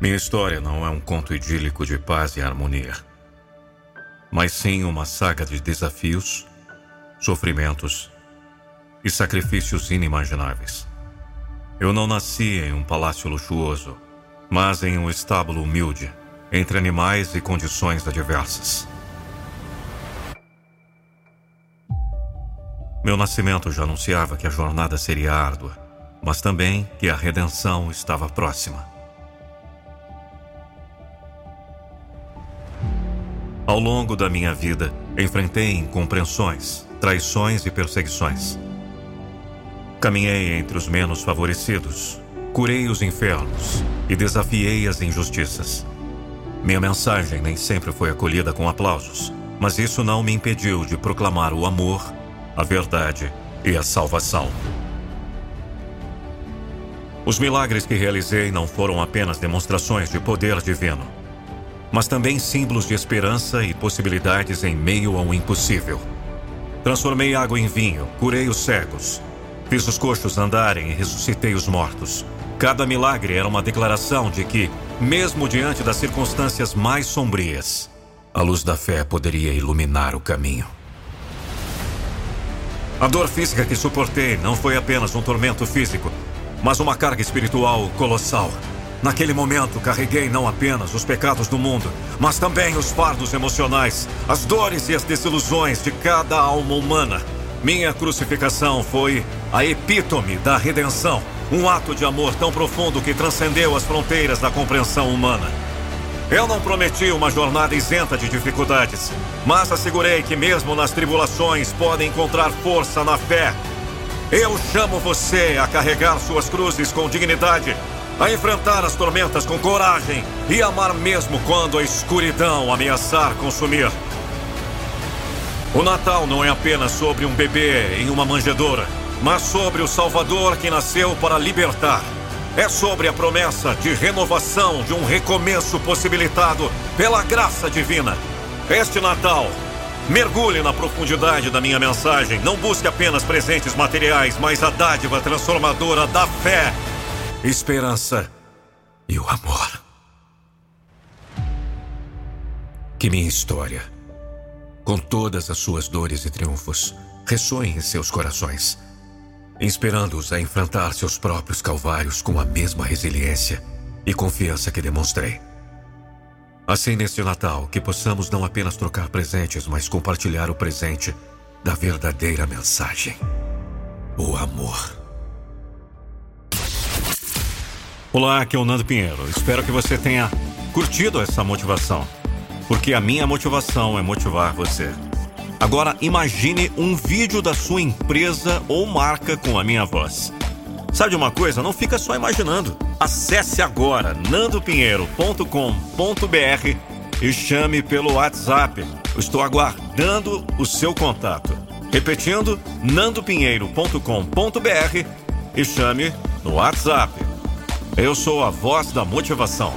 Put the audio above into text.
Minha história não é um conto idílico de paz e harmonia, mas sim uma saga de desafios, sofrimentos e sacrifícios inimagináveis. Eu não nasci em um palácio luxuoso, mas em um estábulo humilde, entre animais e condições adversas. Meu nascimento já anunciava que a jornada seria árdua, mas também que a redenção estava próxima. Ao longo da minha vida, enfrentei incompreensões, traições e perseguições. Caminhei entre os menos favorecidos, curei os infernos e desafiei as injustiças. Minha mensagem nem sempre foi acolhida com aplausos, mas isso não me impediu de proclamar o amor, a verdade e a salvação. Os milagres que realizei não foram apenas demonstrações de poder divino mas também símbolos de esperança e possibilidades em meio ao impossível. Transformei água em vinho, curei os cegos, fiz os coxos andarem e ressuscitei os mortos. Cada milagre era uma declaração de que, mesmo diante das circunstâncias mais sombrias, a luz da fé poderia iluminar o caminho. A dor física que suportei não foi apenas um tormento físico, mas uma carga espiritual colossal. Naquele momento, carreguei não apenas os pecados do mundo, mas também os fardos emocionais, as dores e as desilusões de cada alma humana. Minha crucificação foi a epítome da redenção, um ato de amor tão profundo que transcendeu as fronteiras da compreensão humana. Eu não prometi uma jornada isenta de dificuldades, mas assegurei que, mesmo nas tribulações, podem encontrar força na fé. Eu chamo você a carregar suas cruzes com dignidade a enfrentar as tormentas com coragem e amar mesmo quando a escuridão ameaçar consumir. O Natal não é apenas sobre um bebê em uma manjedoura, mas sobre o Salvador que nasceu para libertar. É sobre a promessa de renovação de um recomeço possibilitado pela graça divina. Este Natal, mergulhe na profundidade da minha mensagem. Não busque apenas presentes materiais, mas a dádiva transformadora da fé esperança e o amor. Que minha história, com todas as suas dores e triunfos, ressoe em seus corações, inspirando-os a enfrentar seus próprios calvários com a mesma resiliência e confiança que demonstrei. Assim, neste Natal, que possamos não apenas trocar presentes, mas compartilhar o presente da verdadeira mensagem: o amor. Olá, aqui é o Nando Pinheiro. Espero que você tenha curtido essa motivação, porque a minha motivação é motivar você. Agora imagine um vídeo da sua empresa ou marca com a minha voz. Sabe de uma coisa? Não fica só imaginando. Acesse agora nandopinheiro.com.br e chame pelo WhatsApp. Eu estou aguardando o seu contato. Repetindo, nandopinheiro.com.br e chame no WhatsApp eu sou a voz da motivação.